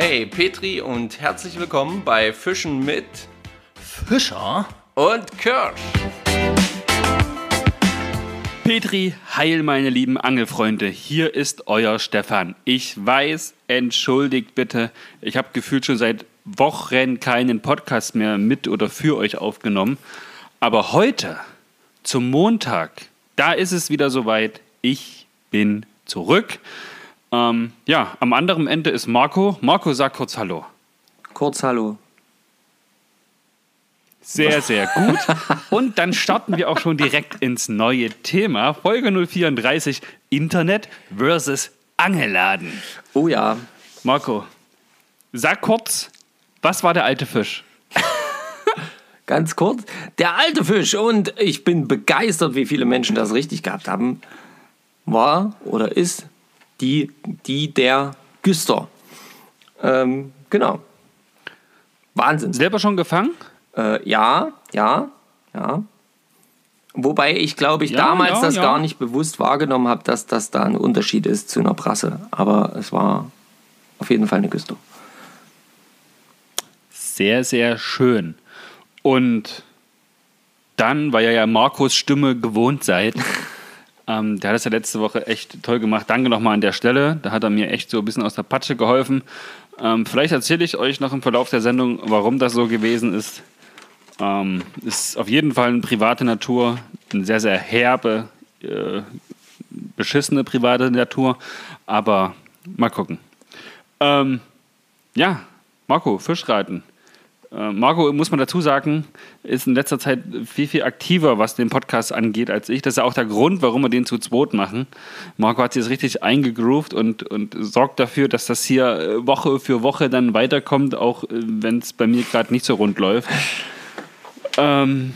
Hey Petri und herzlich willkommen bei Fischen mit Fischer und Kirsch. Petri, heil meine lieben Angelfreunde, hier ist euer Stefan. Ich weiß, entschuldigt bitte, ich habe gefühlt schon seit Wochen keinen Podcast mehr mit oder für euch aufgenommen. Aber heute, zum Montag, da ist es wieder soweit. Ich bin zurück. Ähm, ja, am anderen Ende ist Marco. Marco, sag kurz Hallo. Kurz Hallo. Sehr, sehr gut. Und dann starten wir auch schon direkt ins neue Thema. Folge 034, Internet versus Angelladen. Oh ja. Marco, sag kurz, was war der alte Fisch? Ganz kurz, der alte Fisch. Und ich bin begeistert, wie viele Menschen das richtig gehabt haben. War oder ist die, die der Güster. Ähm, genau. Wahnsinn. Selber schon gefangen? Äh, ja, ja, ja. Wobei ich glaube, ich Ja, damals ja, das ja. gar nicht bewusst wahrgenommen habe, dass das da ein Unterschied ist zu einer Brasse. Aber es war auf jeden Fall eine Güster. Sehr, sehr schön. Und dann, weil ihr ja Marcos Stimme gewohnt seid, ähm, der hat das ja letzte Woche echt toll gemacht. Danke nochmal an der Stelle. Da hat er mir echt so ein bisschen aus der Patsche geholfen. Ähm, vielleicht erzähle ich euch noch im Verlauf der Sendung, warum das so gewesen ist. Ähm, ist auf jeden Fall eine private Natur, eine sehr, sehr herbe, äh, beschissene private Natur. Aber mal gucken. Ähm, ja, Marco, Fischreiten. Äh, Marco, muss man dazu sagen, ist in letzter Zeit viel, viel aktiver, was den Podcast angeht, als ich. Das ist ja auch der Grund, warum wir den zu zweit machen. Marco hat sich jetzt richtig eingegroovt und, und sorgt dafür, dass das hier äh, Woche für Woche dann weiterkommt, auch äh, wenn es bei mir gerade nicht so rund läuft. Ähm,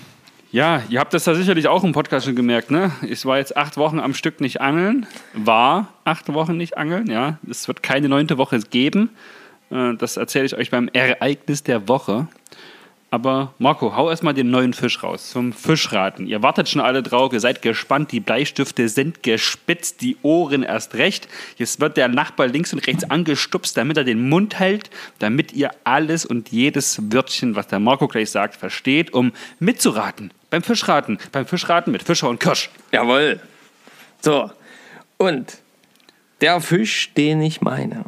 ja, ihr habt das da sicherlich auch im Podcast schon gemerkt, ne? Ich war jetzt acht Wochen am Stück nicht angeln. War acht Wochen nicht angeln, ja. Es wird keine neunte Woche geben. Äh, Das erzähle ich euch beim Ereignis der Woche. Aber Marco, hau erstmal den neuen Fisch raus zum Fischraten. Ihr wartet schon alle drauf, ihr seid gespannt, die Bleistifte sind gespitzt, die Ohren erst recht. Jetzt wird der Nachbar links und rechts angestupst, damit er den Mund hält, damit ihr alles und jedes Wörtchen, was der Marco gleich sagt, versteht, um mitzuraten. Beim Fischraten, beim Fischraten mit Fischer und Kirsch. Jawohl. So. Und der Fisch, den ich meine,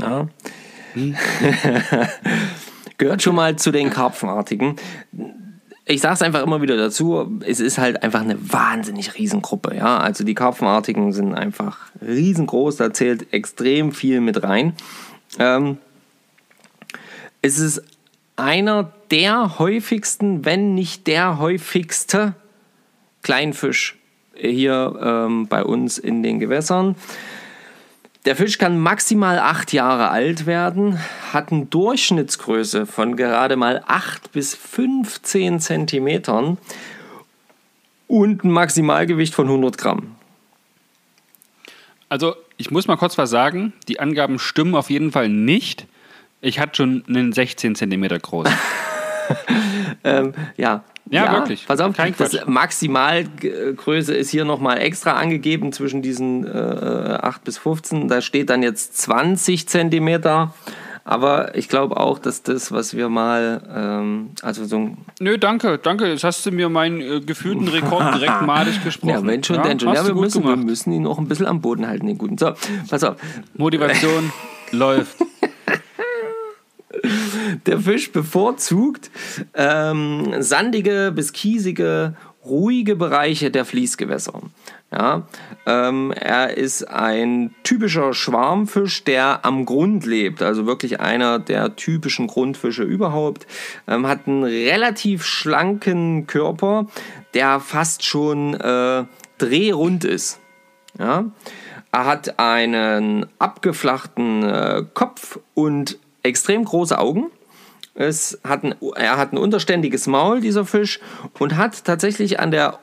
ja, gehört schon mal zu den Karpfenartigen. Ich sage es einfach immer wieder dazu, es ist halt einfach eine wahnsinnig Riesengruppe. Ja? Also die Karpfenartigen sind einfach riesengroß, da zählt extrem viel mit rein. Ähm, es ist einer der häufigsten, wenn nicht der häufigste Kleinfisch hier ähm, bei uns in den Gewässern. Der Fisch kann maximal acht Jahre alt werden, hat eine Durchschnittsgröße von gerade mal 8 bis 15 Zentimetern und ein Maximalgewicht von 100 Gramm. Also, ich muss mal kurz was sagen. Die Angaben stimmen auf jeden Fall nicht. Ich hatte schon einen 16 Zentimeter groß. Ähm, ja. Ja, wirklich. Pass auf, Kein das. Maximalgröße ist hier nochmal extra angegeben zwischen diesen äh, 8 bis 15. Da steht dann jetzt 20 Zentimeter. Aber ich glaube auch, dass das, was wir mal, ähm, also so ein Nö, danke, danke. Jetzt hast du mir meinen äh, gefühlten Rekord direkt malig gesprochen. Ja, wenn schon, denn schon. Ja, wir müssen, wir müssen ihn auch ein bisschen am Boden halten, den guten. So, pass auf. Motivation läuft. Der Fisch bevorzugt ähm, sandige bis kiesige, ruhige Bereiche der Fließgewässer. Ja, ähm, er ist ein typischer Schwarmfisch, der am Grund lebt, also wirklich einer der typischen Grundfische überhaupt. Ähm, hat einen relativ schlanken Körper, der fast schon äh, drehrund ist. Ja? Er hat einen abgeflachten äh, Kopf und extrem große Augen. Es hat ein, er hat ein unterständiges Maul, dieser Fisch, und hat tatsächlich an der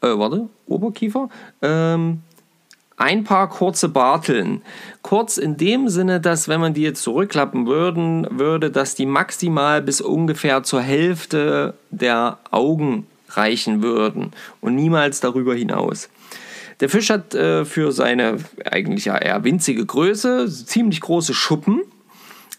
äh, warte, Oberkiefer ähm, ein paar kurze Barteln. Kurz in dem Sinne, dass wenn man die jetzt zurückklappen würden, würde, dass die maximal bis ungefähr zur Hälfte der Augen reichen würden und niemals darüber hinaus. Der Fisch hat äh, für seine eigentlich ja eher winzige Größe ziemlich große Schuppen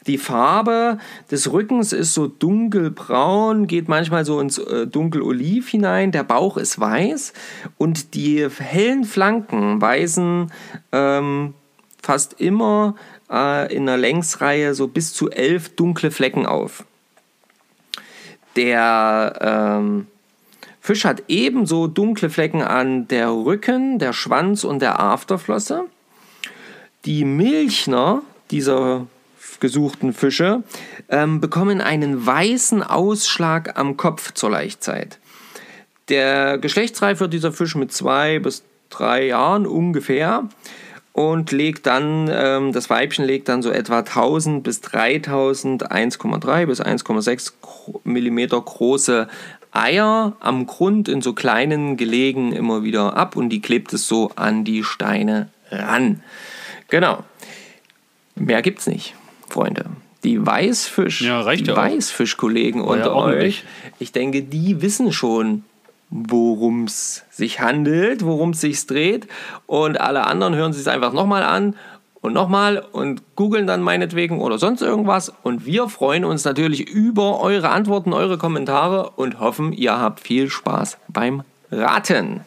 Die Farbe des Rückens ist so dunkelbraun, geht manchmal so ins äh, dunkeloliv hinein. Der Bauch ist weiß und die hellen Flanken weisen ähm, fast immer äh, in einer Längsreihe so bis zu elf dunkle Flecken auf. Der ähm, Fisch hat ebenso dunkle Flecken an der Rücken, der Schwanz und der Afterflosse. Die Milchner dieser gesuchten Fische ähm, bekommen einen weißen Ausschlag am Kopf zur Laichzeit. Der Geschlechtsreif wird dieser Fisch mit zwei bis drei Jahren ungefähr und legt dann, ähm, das Weibchen legt dann so etwa 1000 bis 3000, 1,3 bis 1,6 Millimeter große Eier am Grund in so kleinen Gelegen immer wieder ab und die klebt es so an die Steine ran. Genau. Mehr gibt's nicht, Freunde. Die Weißfisch, Ja, die ja. Weißfischkollegen ja unter ordentlich. euch, ich denke, die wissen schon, worum es sich handelt, worum es sich dreht. Und alle anderen hören sich es einfach nochmal an und nochmal und googeln dann meinetwegen oder sonst irgendwas. Und wir freuen uns natürlich über eure Antworten, eure Kommentare und hoffen, ihr habt viel Spaß beim Raten.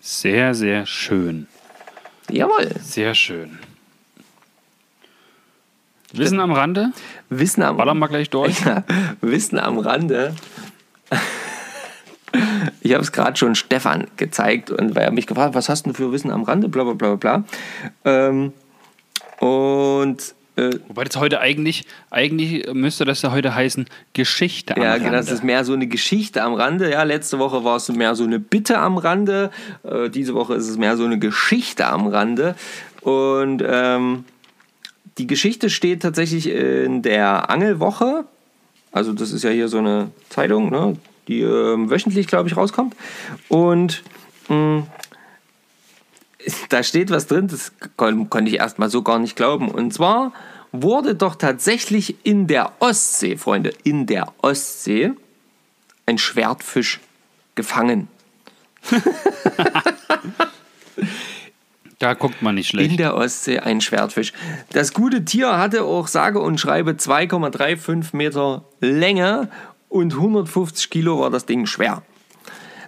Sehr, sehr schön. Jawohl. Sehr schön. Wissen am Rande? Wissen am, Ballern wir gleich durch. Ja, Wissen am Rande. Ich habe es gerade schon Stefan gezeigt und weil er mich gefragt hat, was hast du für Wissen am Rande, bla bla bla bla. Ähm, und äh, Wobei das heute eigentlich, eigentlich müsste das ja heute heißen Geschichte am ja, Rande. genau, das ist mehr so eine Geschichte am Rande. Ja, letzte Woche war es mehr so eine Bitte am Rande. Äh, diese Woche ist es mehr so eine Geschichte am Rande. Und ähm, die Geschichte steht tatsächlich in der Angelwoche. Also das ist ja hier so eine Zeitung, ne, die ähm, wöchentlich, glaube ich, rauskommt. Und mh, da steht was drin, das kon konnte ich erstmal so gar nicht glauben. Und zwar wurde doch tatsächlich in der Ostsee, Freunde, in der Ostsee ein Schwertfisch gefangen. Da guckt man nicht In schlecht. der Ostsee ein Schwertfisch. Das gute Tier hatte auch sage und schreibe 2,35 Meter Länge und 150 Kilo war das Ding schwer.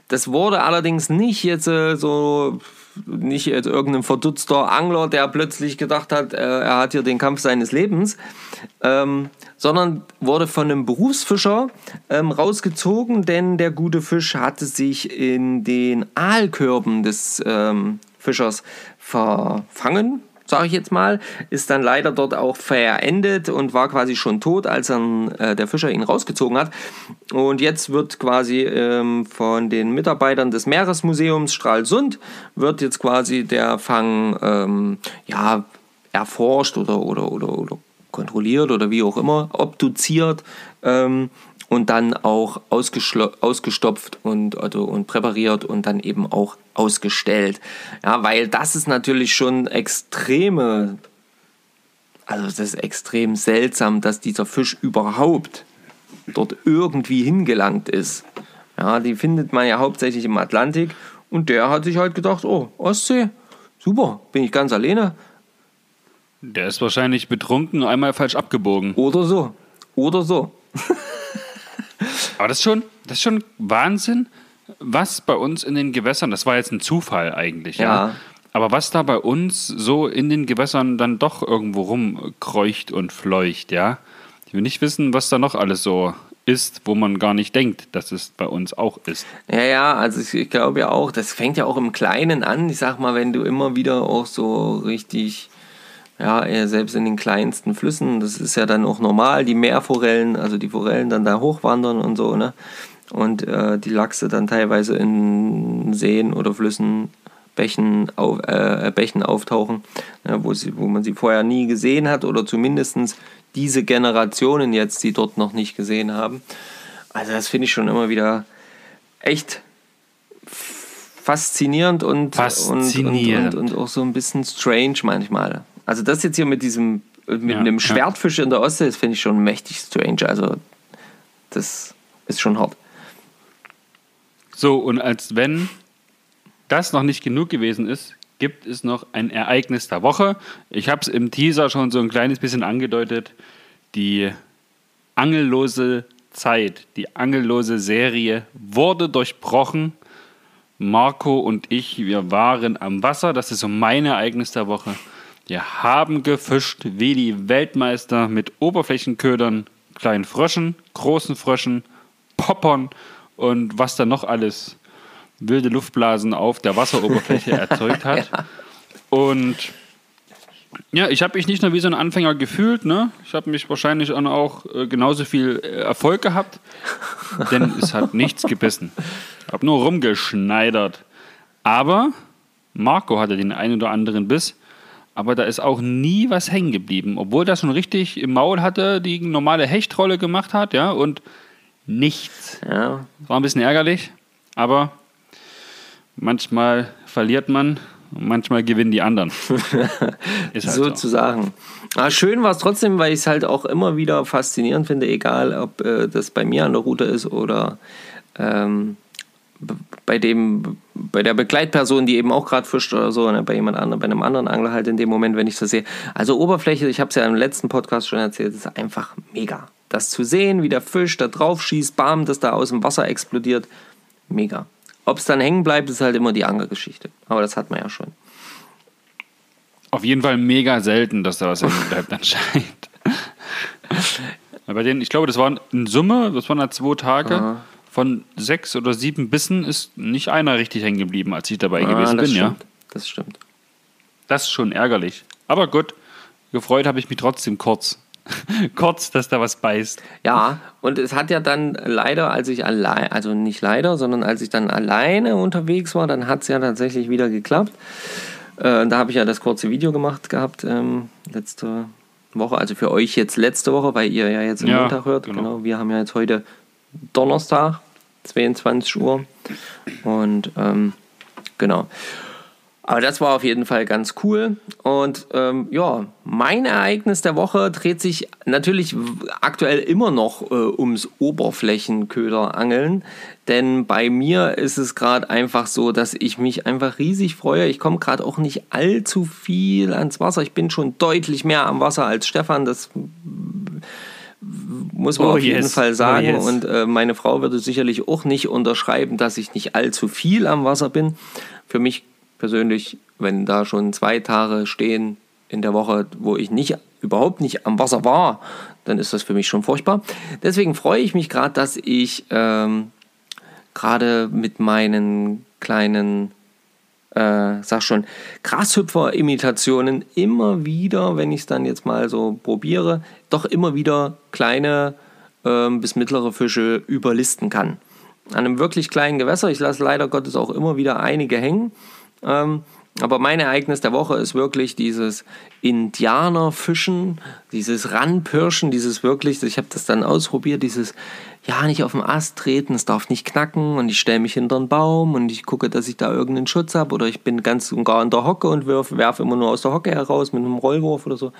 Das wurde allerdings nicht jetzt äh, so, nicht jetzt irgendein verdutzter Angler, der plötzlich gedacht hat, äh, er hat hier den Kampf seines Lebens, ähm, sondern wurde von einem Berufsfischer ähm, rausgezogen, denn der gute Fisch hatte sich in den Aalkörben des ähm, Fischers verfangen, sage ich jetzt mal, ist dann leider dort auch verendet und war quasi schon tot, als dann äh, der Fischer ihn rausgezogen hat. Und jetzt wird quasi ähm, von den Mitarbeitern des Meeresmuseums Stralsund wird jetzt quasi der Fang ähm, ja, erforscht oder, oder, oder, oder kontrolliert oder wie auch immer, obduziert ähm, und dann auch ausgestopft und, also, und präpariert und dann eben auch ausgestellt. Ja, weil das ist natürlich schon extreme, also das ist extrem seltsam, dass dieser Fisch überhaupt dort irgendwie hingelangt ist. Ja, die findet man ja hauptsächlich im Atlantik und der hat sich halt gedacht, oh, Ostsee, super, bin ich ganz alleine Der ist wahrscheinlich betrunken, einmal falsch abgebogen. oder so, oder so. Aber das ist schon, das ist schon Wahnsinn, was bei uns in den Gewässern, das war jetzt ein Zufall eigentlich, ja. Ja. Aber was da bei uns so in den Gewässern dann doch irgendwo rumkreucht und fleucht, ja. Ich will nicht wissen, was da noch alles so ist, wo man gar nicht denkt, dass es bei uns auch ist. Ja, ja, also ich, ich glaube ja auch, das fängt ja auch im Kleinen an. Ich sag mal, wenn du immer wieder auch so richtig, ja, eher selbst in den kleinsten Flüssen, das ist ja dann auch normal, die Meerforellen, also die Forellen dann da hochwandern und so, ne? Und äh, die Lachse dann teilweise in Seen oder Flüssen, Bächen, auf, äh, Bächen auftauchen, ne, wo, sie, wo man sie vorher nie gesehen hat oder zumindest diese Generationen jetzt, die dort noch nicht gesehen haben. Also das finde ich schon immer wieder echt faszinierend und, Faszinierend. Und, und, und auch so ein bisschen strange manchmal. Also das jetzt hier mit diesem mit Ja, einem ja. Schwertfisch in der Ostsee, das finde ich schon mächtig strange. Also das ist schon hart. So, und als wenn das noch nicht genug gewesen ist, gibt es noch ein Ereignis der Woche. Ich habe es im Teaser schon so ein kleines bisschen angedeutet. Die angellose Zeit, die angellose Serie wurde durchbrochen. Marco und ich, wir waren am Wasser. Das ist so mein Ereignis der Woche. Wir haben gefischt wie die Weltmeister mit Oberflächenködern, kleinen Fröschen, großen Fröschen, Poppern und was da noch alles wilde Luftblasen auf der Wasseroberfläche erzeugt hat. Und ja, ich habe mich nicht nur wie so ein Anfänger gefühlt, ne? Ich habe mich wahrscheinlich auch äh, genauso viel äh, Erfolg gehabt, denn es hat nichts gebissen. Ich habe nur rumgeschneidert. Aber Marco hatte den einen oder anderen Biss, aber da ist auch nie was hängen geblieben, obwohl das schon richtig im Maul hatte, die normale Hechtrolle gemacht hat, ja, und nichts. Ja. War ein bisschen ärgerlich, aber manchmal verliert man und manchmal gewinnen die anderen. Ist halt so. Sozusagen. Ah, schön war es trotzdem, weil ich es halt auch immer wieder faszinierend finde, egal ob äh, das bei mir an der Route ist oder ähm, bei dem, bei der Begleitperson, die eben auch gerade fischt oder so, ne, bei jemand anderem, bei einem anderen Angler halt in dem Moment, wenn ich das sehe. Also Oberfläche, ich habe es ja im letzten Podcast schon erzählt, ist einfach mega. Das zu sehen, wie der Fisch da drauf schießt, bam, das da aus dem Wasser explodiert, mega. Ob es dann hängen bleibt, ist halt immer die Angelgeschichte. Aber das hat man ja schon. Auf jeden Fall mega selten, dass da was hängen bleibt anscheinend. Bei denen, ich glaube, das waren in Summe, das waren da zwei Tage. Aha. Von sechs oder sieben Bissen ist nicht einer richtig hängen geblieben, als ich dabei ah, gewesen bin, stimmt. ja. Das stimmt. Das ist schon ärgerlich. Aber gut, gefreut habe ich mich trotzdem kurz. kurz, dass da was beißt. Ja, und es hat ja dann leider, als ich allein, also nicht leider, sondern als ich dann alleine unterwegs war, dann hat es ja tatsächlich wieder geklappt. Äh, da habe ich ja das kurze Video gemacht gehabt ähm, letzte Woche, also für euch jetzt letzte Woche, weil ihr ja jetzt am ja, Montag hört. Genau. genau. Wir haben ja jetzt heute Donnerstag, 22 Uhr. Und ähm, genau. Aber das war auf jeden Fall ganz cool. Und ähm, ja, mein Ereignis der Woche dreht sich natürlich aktuell immer noch äh, ums Oberflächenköderangeln. Denn bei mir ist es gerade einfach so, dass ich mich einfach riesig freue. Ich komme gerade auch nicht allzu viel ans Wasser. Ich bin schon deutlich mehr am Wasser als Stefan. Das muss man oh auf jeden Fall sagen. Oh yes. Und äh, meine Frau würde sicherlich auch nicht unterschreiben, dass ich nicht allzu viel am Wasser bin. Für mich persönlich, wenn da schon zwei Tage stehen in der Woche, wo ich nicht überhaupt nicht am Wasser war, dann ist das für mich schon furchtbar. Deswegen freue ich mich gerade, dass ich ähm, gerade mit meinen kleinen, äh, sag schon, Grashüpfer-Imitationen immer wieder, wenn ich es dann jetzt mal so probiere, doch immer wieder kleine äh, bis mittlere Fische überlisten kann. An einem wirklich kleinen Gewässer, ich lasse leider Gottes auch immer wieder einige hängen. Ähm, aber mein Ereignis der Woche ist wirklich dieses Indianerfischen, dieses Ranpirschen, dieses wirklich, ich habe das dann ausprobiert, dieses ja nicht auf den Ast treten, es darf nicht knacken und ich stelle mich hinter einen Baum und ich gucke, dass ich da irgendeinen Schutz habe oder ich bin ganz und gar in der Hocke und werfe werf immer nur aus der Hocke heraus mit einem Rollwurf oder so.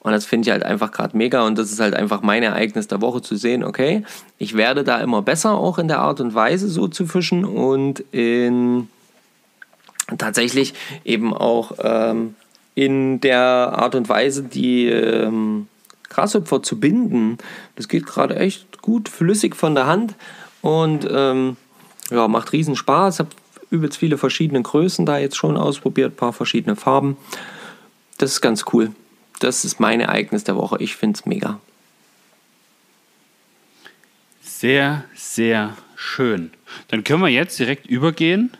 Und das finde ich halt einfach gerade mega und das ist halt einfach mein Ereignis der Woche zu sehen, okay, ich werde da immer besser auch in der Art und Weise so zu fischen und in tatsächlich eben auch ähm, in der Art und Weise, die ähm, Grashüpfer zu binden. Das geht gerade echt gut, flüssig von der Hand und ähm, ja, macht riesen Spaß. Ich habe übelst viele verschiedene Größen da jetzt schon ausprobiert, ein paar verschiedene Farben. Das ist ganz cool. Das ist mein Ereignis der Woche. Ich finde es mega. Sehr, sehr schön. Dann können wir jetzt direkt übergehen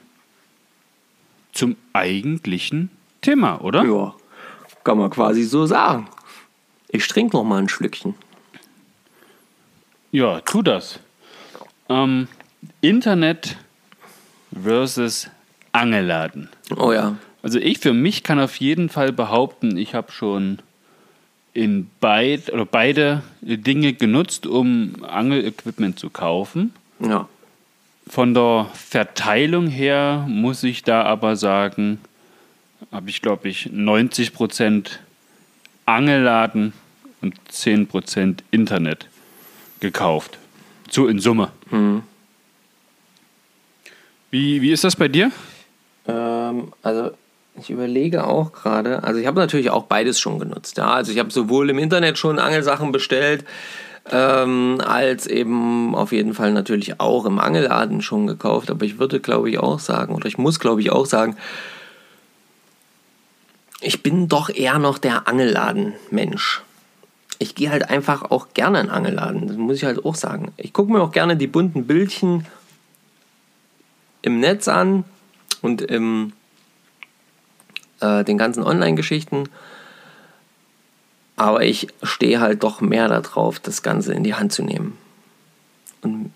zum eigentlichen Thema, oder? Ja, kann man quasi so sagen. Ich trinke noch mal ein Schlückchen. Ja, tu das. Ähm, Internet versus Angelladen. Oh ja. Also ich für mich kann auf jeden Fall behaupten, ich habe schon in beid, oder beide Dinge genutzt, um Angelequipment zu kaufen. Ja. Von der Verteilung her muss ich da aber sagen, habe ich glaube ich 90 Angelladen und 10% Internet gekauft. So in Summe. Mhm. Wie, wie ist das bei dir? Ähm, also Ich überlege auch gerade, also ich habe natürlich auch beides schon genutzt. Ja, also ich habe sowohl im Internet schon Angelsachen bestellt, ähm, als eben auf jeden Fall natürlich auch im Angelladen schon gekauft. Aber ich würde, glaube ich, auch sagen, oder ich muss, glaube ich, auch sagen, ich bin doch eher noch der Angelladen-Mensch. Ich gehe halt einfach auch gerne in Angelladen, das muss ich halt auch sagen. Ich gucke mir auch gerne die bunten Bildchen im Netz an und im, äh, den ganzen Online-Geschichten. Aber ich stehe halt doch mehr darauf, das Ganze in die Hand zu nehmen. Und,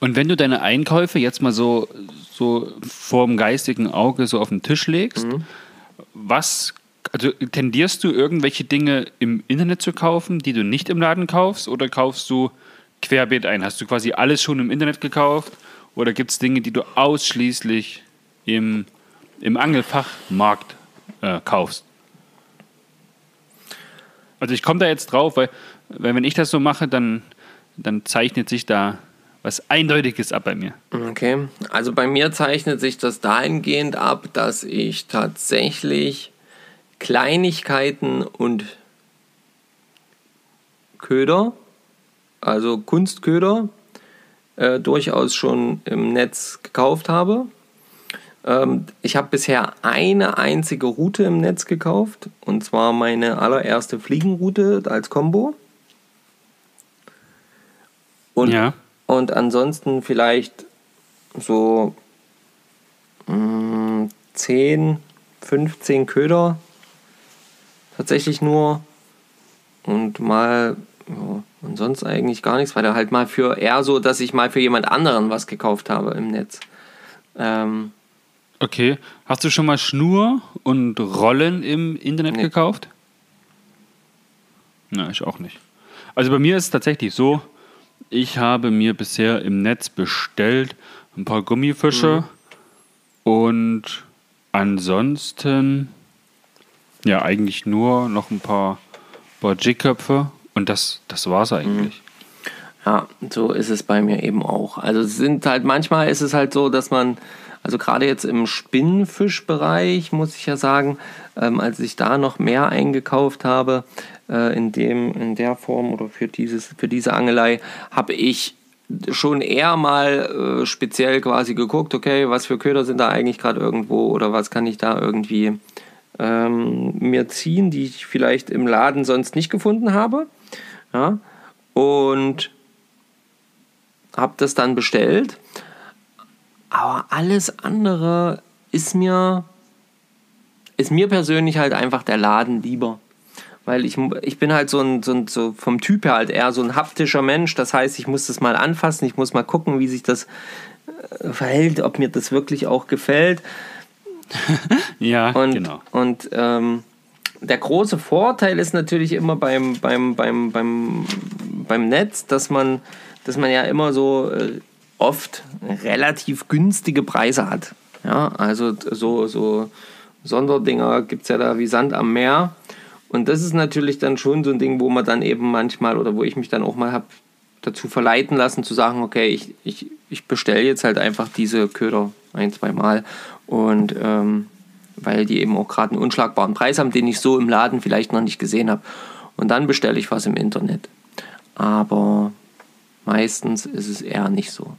und wenn du deine Einkäufe jetzt mal so, so vor dem geistigen Auge so auf den Tisch legst, mhm. was, also tendierst du irgendwelche Dinge im Internet zu kaufen, die du nicht im Laden kaufst, oder kaufst du querbeet ein? Hast du quasi alles schon im Internet gekauft, oder gibt es Dinge, die du ausschließlich im, im Angelfachmarkt äh, kaufst? Also ich komme da jetzt drauf, weil, weil wenn ich das so mache, dann, dann zeichnet sich da was Eindeutiges ab bei mir. Okay, also bei mir zeichnet sich das dahingehend ab, dass ich tatsächlich Kleinigkeiten und Köder, also Kunstköder, äh, durchaus schon im Netz gekauft habe. Ähm, ich habe bisher eine einzige Route im Netz gekauft und zwar meine allererste Fliegenroute als Combo. Und, ja. und ansonsten vielleicht so mh, mm, 10, 15 Köder. Tatsächlich nur. Und mal, ja, und sonst eigentlich gar nichts, weil da halt mal für eher so, dass ich mal für jemand anderen was gekauft habe im Netz. Ähm, Okay. Hast du schon mal Schnur und Rollen im Internet nee. gekauft? Nein, ich auch nicht. Also bei mir ist es tatsächlich so, ich habe mir bisher im Netz bestellt ein paar Gummifische mhm. und ansonsten ja eigentlich nur noch ein paar, Jigköpfe und das, das war es eigentlich. Mhm. Ja, so ist es bei mir eben auch. Also es sind halt manchmal ist es halt so, dass man also gerade jetzt im Spinnenfischbereich muss ich ja sagen, ähm, als ich da noch mehr eingekauft habe, äh, in, dem, in der Form oder für, dieses, für diese Angelei, habe ich schon eher mal äh, speziell quasi geguckt, okay, was für Köder sind da eigentlich gerade irgendwo oder was kann ich da irgendwie ähm, mir ziehen, die ich vielleicht im Laden sonst nicht gefunden habe. Ja, und habe das dann bestellt aber alles andere ist mir, ist mir persönlich halt einfach der Laden lieber. Weil ich, ich bin halt so, ein, so, ein, so vom Typ her halt eher so ein haptischer Mensch. Das heißt, ich muss das mal anfassen, ich muss mal gucken, wie sich das äh, verhält, ob mir das wirklich auch gefällt. ja, und, genau. Und ähm, der große Vorteil ist natürlich immer beim, beim, beim, beim, beim Netz, dass man, dass man ja immer so äh, oft relativ günstige Preise hat. Ja, also so, so Sonderdinger gibt es ja da wie Sand am Meer. Und das ist natürlich dann schon so ein Ding, wo man dann eben manchmal oder wo ich mich dann auch mal habe dazu verleiten lassen, zu sagen, okay, ich, ich, ich bestelle jetzt halt einfach diese Köder ein, zwei Mal. Und ähm, weil die eben auch gerade einen unschlagbaren Preis haben, den ich so im Laden vielleicht noch nicht gesehen habe. Und dann bestelle ich was im Internet. Aber meistens ist es eher nicht so.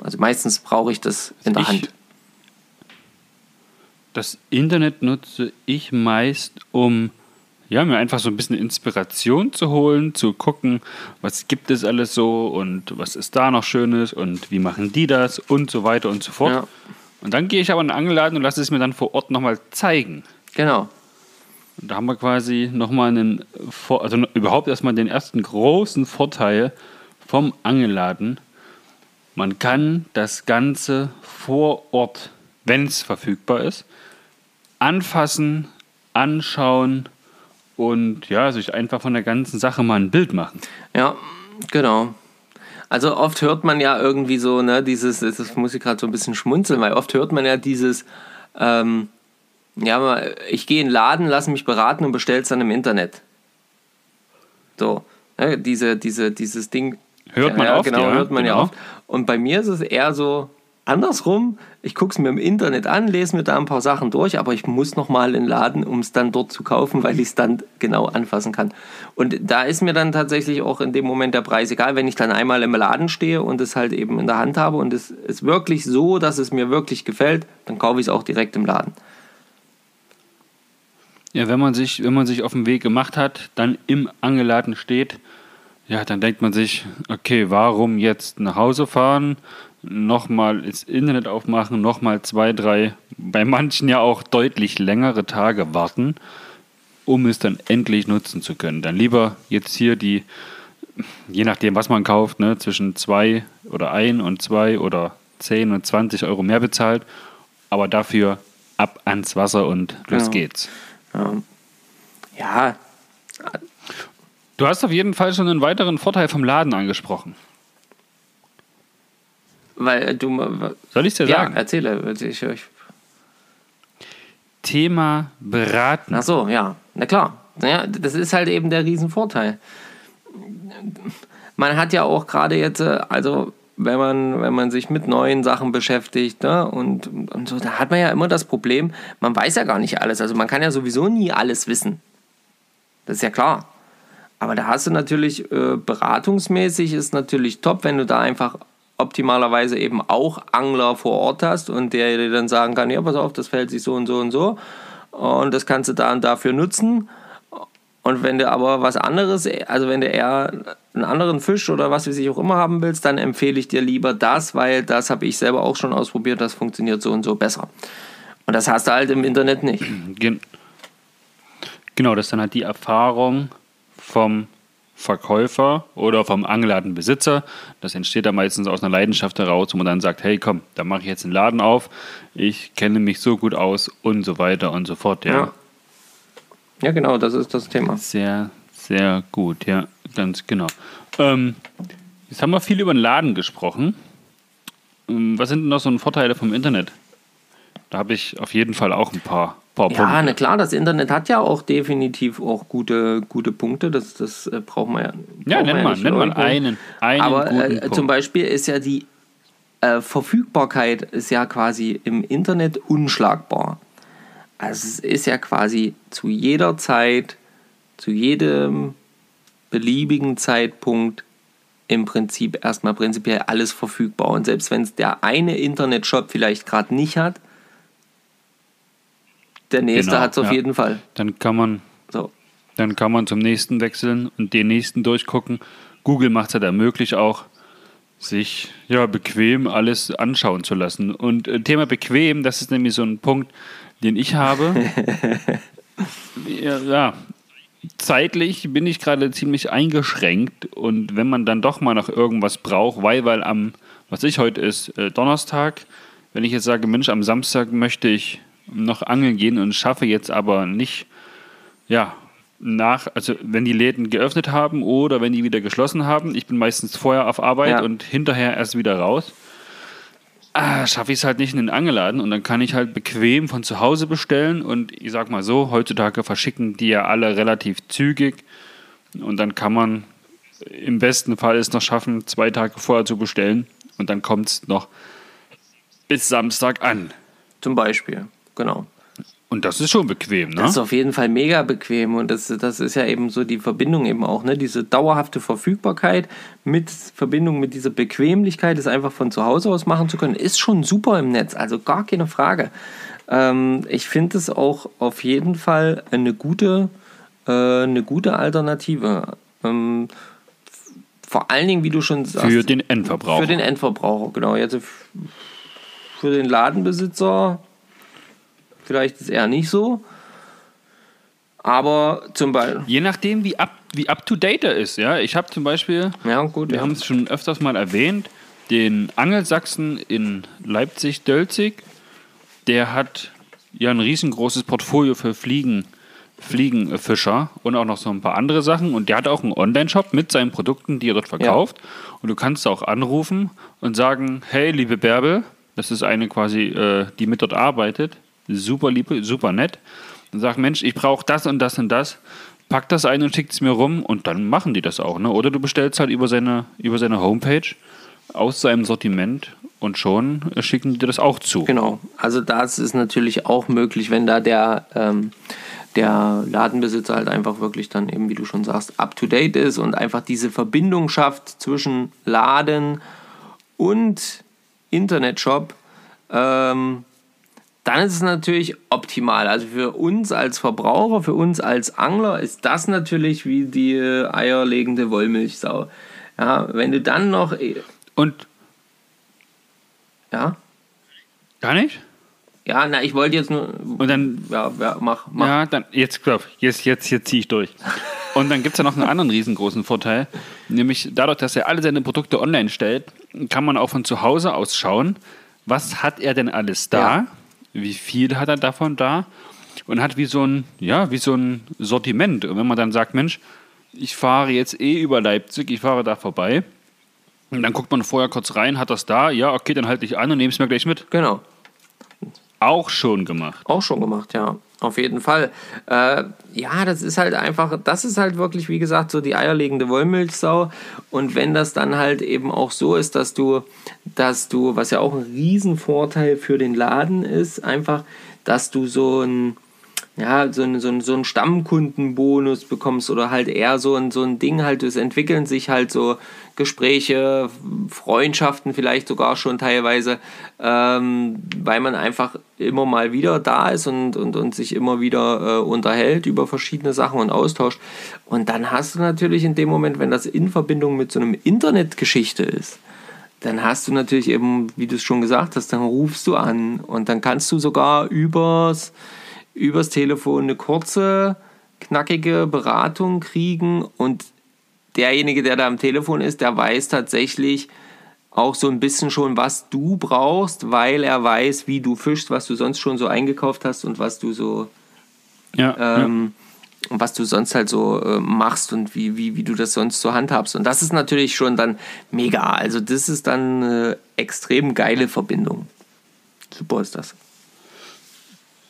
Also meistens brauche ich das in der ich, Hand. Das Internet nutze ich meist, um ja, mir einfach so ein bisschen Inspiration zu holen, zu gucken, was gibt es alles so und was ist da noch Schönes und wie machen die das und so weiter und so fort. Ja. Und dann gehe ich aber in den Angeladen und lasse es mir dann vor Ort nochmal zeigen. Genau. Und da haben wir quasi nochmal einen, also überhaupt erstmal den ersten großen Vorteil vom Angeladen, man kann das Ganze vor Ort, wenn es verfügbar ist, anfassen, anschauen und ja, sich einfach von der ganzen Sache mal ein Bild machen. Ja, genau. Also oft hört man ja irgendwie so, ne, dieses, das muss ich gerade so ein bisschen schmunzeln, weil oft hört man ja dieses, ähm, ja, ich gehe in den Laden, lasse mich beraten und bestelle es dann im Internet. So, ne, diese, diese, dieses Ding. Hört man ja, oft, genau, ja, hört man genau. ja oft. Und bei mir ist es eher so, andersrum, ich gucke es mir im Internet an, lese mir da ein paar Sachen durch, aber ich muss nochmal in den Laden, um es dann dort zu kaufen, weil ich es dann genau anfassen kann. Und da ist mir dann tatsächlich auch in dem Moment der Preis egal, wenn ich dann einmal im Laden stehe und es halt eben in der Hand habe und es ist wirklich so, dass es mir wirklich gefällt, dann kaufe ich es auch direkt im Laden. Ja, wenn man sich, wenn man sich auf den Weg gemacht hat, dann im Angeladen steht, ja, dann denkt man sich, okay, warum jetzt nach Hause fahren, nochmal das Internet aufmachen, nochmal zwei, drei, bei manchen ja auch deutlich längere Tage warten, um es dann endlich nutzen zu können. Dann lieber jetzt hier die, je nachdem, was man kauft, ne, zwischen zwei oder ein und zwei oder zehn und 20 Euro mehr bezahlt, aber dafür ab ans Wasser und los Ja. geht's. Ja. ja, Du hast auf jeden Fall schon einen weiteren Vorteil vom Laden angesprochen. Weil du. Soll ich dir Ja, sagen? erzähle. Ich, ich, Thema Beraten. Ach so, ja, na klar. Naja, das ist halt eben der Riesenvorteil. Man hat ja auch gerade jetzt, äh, also wenn man, wenn man sich mit neuen Sachen beschäftigt ne, und, und so, da hat man ja immer das Problem, man weiß ja gar nicht alles. Also man kann ja sowieso nie alles wissen. Das ist ja klar. Aber da hast du natürlich, äh, beratungsmäßig ist natürlich top, wenn du da einfach optimalerweise eben auch Angler vor Ort hast und der dir dann sagen kann, ja, pass auf, das fällt sich so und so und so und das kannst du da und dafür nutzen. Und wenn du aber was anderes, also wenn du eher einen anderen Fisch oder was weiß ich auch immer haben willst, dann empfehle ich dir lieber das, weil das habe ich selber auch schon ausprobiert, das funktioniert so und so besser. Und das hast du halt im Internet nicht. Gen genau, das ist dann halt die Erfahrung vom Verkäufer oder vom Angeladenbesitzer. Das entsteht dann meistens aus einer Leidenschaft heraus, wo man dann sagt, hey komm, da mache ich jetzt einen Laden auf, ich kenne mich so gut aus und so weiter und so fort. Ja. Ja. Ja, genau, das ist das Thema. Sehr, sehr gut, ja, ganz genau. Ähm, jetzt haben wir viel über den Laden gesprochen. Ähm, Was sind denn noch so Vorteile vom Internet? Da habe ich auf jeden Fall auch ein paar, paar Ja, Punkte. na klar, das Internet hat ja auch definitiv auch gute, gute Punkte. Das, das äh, braucht man ja. Ja, braucht man nenn mal, nenn einen, einen Aber äh, zum Beispiel ist ja die äh, Verfügbarkeit ist ja quasi im Internet unschlagbar. Also es ist ja quasi zu jeder Zeit, zu jedem beliebigen Zeitpunkt im Prinzip erstmal prinzipiell alles verfügbar. Und selbst wenn es der eine Internetshop vielleicht gerade nicht hat, der nächste Genau, hat es auf ja. jeden Fall. Dann kann man So. Dann kann man zum nächsten wechseln und den nächsten durchgucken. Google macht es ja da möglich auch, sich ja bequem alles anschauen zu lassen. Und äh, Thema bequem, das ist nämlich so ein Punkt, den ich habe. ja, ja, zeitlich bin ich gerade ziemlich eingeschränkt und wenn man dann doch mal noch irgendwas braucht, weil, weil am, was ich heute ist, äh, Donnerstag, wenn ich jetzt sage, Mensch, am Samstag möchte ich noch angeln gehen und schaffe jetzt aber nicht, ja, nach, also wenn die Läden geöffnet haben oder wenn die wieder geschlossen haben, ich bin meistens vorher auf Arbeit Ja. und hinterher erst wieder raus, ah, schaffe ich es halt nicht in den Angeladen und dann kann ich halt bequem von zu Hause bestellen und ich sag mal so, heutzutage verschicken die ja alle relativ zügig und dann kann man im besten Fall es noch schaffen, zwei Tage vorher zu bestellen und dann kommt es noch bis Samstag an. Zum Beispiel. Genau. Und das ist schon bequem, ne? Das ist auf jeden Fall mega bequem und das, das ist ja eben so die Verbindung eben auch, ne? Diese dauerhafte Verfügbarkeit mit Verbindung mit dieser Bequemlichkeit, das einfach von zu Hause aus machen zu können, ist schon super im Netz, also gar keine Frage. Ähm, ich finde es auch auf jeden Fall eine gute, äh, eine gute Alternative. Ähm, vor allen Dingen, wie du schon sagst, Für den Endverbraucher. für den Endverbraucher, genau. Jetzt f- für den Ladenbesitzer vielleicht ist eher nicht so. Aber zum Beispiel. Je nachdem, wie up, wie up to date er ist. Ja? Ich habe zum Beispiel, Ja, gut. wir ja. haben es schon öfters mal erwähnt, den Angelsachsen in Leipzig-Dölzig. Der hat ja ein riesengroßes Portfolio für Fliegen, Fliegenfischer und auch noch so ein paar andere Sachen. Und der hat auch einen Online-Shop mit seinen Produkten, die er dort verkauft. Und du kannst auch anrufen und sagen: Hey, liebe Bärbel, das ist eine quasi, äh, die mit dort arbeitet. Super liebe, super nett. Und sag: Mensch, ich brauche das und das und das. Pack das ein und schickt es mir rum und dann machen die das auch. Ne? Oder du bestellst halt über seine, über seine Homepage aus seinem Sortiment und schon schicken die das auch zu. Genau. Also das ist natürlich auch möglich, wenn da der, ähm, der Ladenbesitzer halt einfach wirklich dann eben, wie du schon sagst, up-to-date ist und einfach diese Verbindung schafft zwischen Laden und Internetshop. Ähm, dann ist es natürlich optimal. Also für uns als Verbraucher, für uns als Angler ist das natürlich wie die eierlegende Wollmilchsau. Ja, wenn du dann noch. äh, Und Ja? gar nicht? Ja, na, ich wollte jetzt nur. Und dann Ja, ja mach, mach. Ja, dann jetzt glaub, jetzt jetzt jetzt ziehe ich durch. Und dann gibt es ja noch einen anderen riesengroßen Vorteil, nämlich dadurch, dass er alle seine Produkte online stellt, kann man auch von zu Hause aus schauen, was hat er denn alles da, Ja. Wie viel hat er davon da und hat wie so ein ja wie so ein Sortiment. Und wenn man dann sagt, Mensch, ich fahre jetzt eh über Leipzig, ich fahre da vorbei. Und dann guckt man vorher kurz rein, hat das da, ja, okay, dann halte ich an und nehme es mir gleich mit. Genau. Auch schon gemacht. Auch schon gemacht, ja. Auf jeden Fall. Äh, ja, das ist halt einfach, das ist halt wirklich, wie gesagt, so die eierlegende Wollmilchsau. Und wenn das dann halt eben auch so ist, dass du, dass du, was ja auch ein Riesenvorteil für den Laden ist, einfach, dass du so ein, ja, so ein, so so ein Stammkundenbonus bekommst oder halt eher so ein, so ein Ding halt, es entwickeln sich halt so Gespräche, Freundschaften vielleicht sogar schon teilweise, ähm, weil man einfach immer mal wieder da ist und, und, und sich immer wieder äh, unterhält über verschiedene Sachen und austauscht. Und dann hast du natürlich in dem Moment, wenn das in Verbindung mit so einem Internetgeschichte ist, dann hast du natürlich eben, wie du es schon gesagt hast, dann rufst du an und dann kannst du sogar übers, übers Telefon eine kurze, knackige Beratung kriegen und derjenige, der da am Telefon ist, der weiß tatsächlich auch so ein bisschen schon, was du brauchst, weil er weiß, wie du fischst, was du sonst schon so eingekauft hast und was du so Ja. ähm, und was du sonst halt so äh, machst und wie, wie, wie du das sonst so handhabst. Und das ist natürlich schon dann mega. Also das ist dann eine extrem geile Verbindung. Super ist das.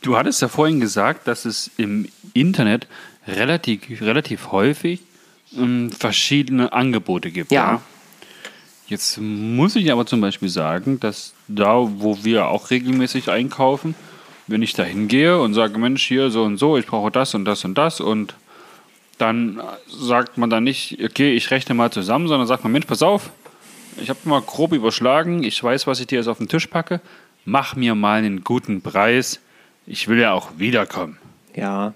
Du hattest ja vorhin gesagt, dass es im Internet relativ, relativ häufig ähm, verschiedene Angebote gibt. Ja. Jetzt muss ich aber zum Beispiel sagen, dass da, wo wir auch regelmäßig einkaufen, wenn ich da hingehe und sage, Mensch, hier so und so, ich brauche das und das und das und dann sagt man dann nicht, okay, ich rechne mal zusammen, sondern sagt man, Mensch, pass auf, ich habe mal grob überschlagen, ich weiß, was ich dir jetzt auf den Tisch packe, mach mir mal einen guten Preis, ich will ja auch wiederkommen. Ja.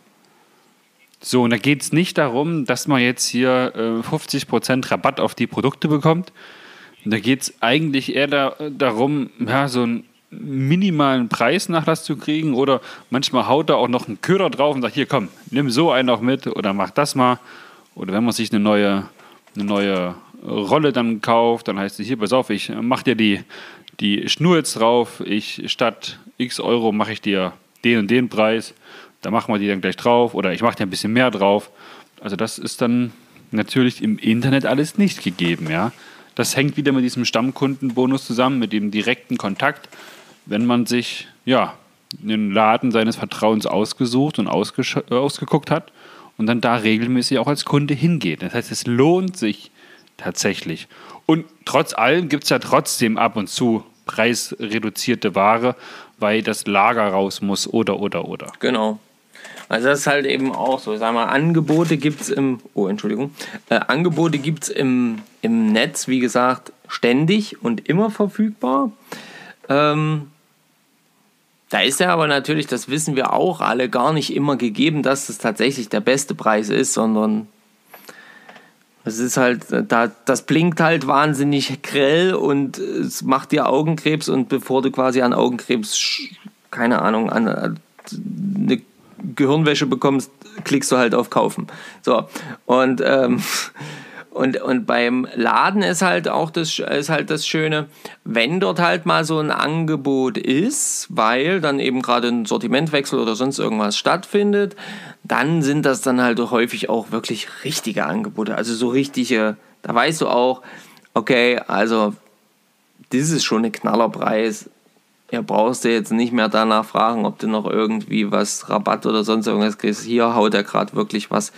So, und da geht es nicht darum, dass man jetzt hier äh, 50% Rabatt auf die Produkte bekommt. Da geht es eigentlich eher da, darum, ja, so einen minimalen Preisnachlass zu kriegen oder manchmal haut er auch noch einen Köder drauf und sagt, hier komm, nimm so einen auch mit oder mach das mal. Oder wenn man sich eine neue, eine neue Rolle dann kauft, dann heißt es hier, pass auf, ich mach dir die, die Schnur jetzt drauf, ich statt x Euro mache ich dir den und den Preis, da machen wir die dann gleich drauf oder ich mache dir ein bisschen mehr drauf. Also das ist dann natürlich im Internet alles nicht gegeben, ja. Das hängt wieder mit diesem Stammkundenbonus zusammen, mit dem direkten Kontakt, wenn man sich, ja, den Laden seines Vertrauens ausgesucht und äh, ausgeguckt hat und dann da regelmäßig auch als Kunde hingeht. Das heißt, es lohnt sich tatsächlich. Und trotz allem gibt es ja trotzdem ab und zu preisreduzierte Ware, weil das Lager raus muss oder, oder, oder. Genau. Also das ist halt eben auch so. Sag mal, Angebote gibt es im, oh Entschuldigung, äh, Angebote gibt es im, im Netz, wie gesagt, ständig und immer verfügbar. Ähm, da ist ja aber natürlich, das wissen wir auch alle, gar nicht immer gegeben, dass es tatsächlich der beste Preis ist, sondern es ist halt, da, das blinkt halt wahnsinnig grell und es macht dir Augenkrebs und bevor du quasi an Augenkrebs, keine Ahnung, an, an eine Gehirnwäsche bekommst, klickst du halt auf Kaufen. So, und, ähm, und, und beim Laden ist halt auch das, ist halt das Schöne, wenn dort halt mal so ein Angebot ist, weil dann eben gerade ein Sortimentwechsel oder sonst irgendwas stattfindet, dann sind das dann halt häufig auch wirklich richtige Angebote. Also so richtige, da weißt du auch, okay, also das ist schon ein Knallerpreis. Ja, brauchst du jetzt nicht mehr danach fragen, ob du noch irgendwie was Rabatt oder sonst irgendwas kriegst. Hier haut er gerade wirklich was,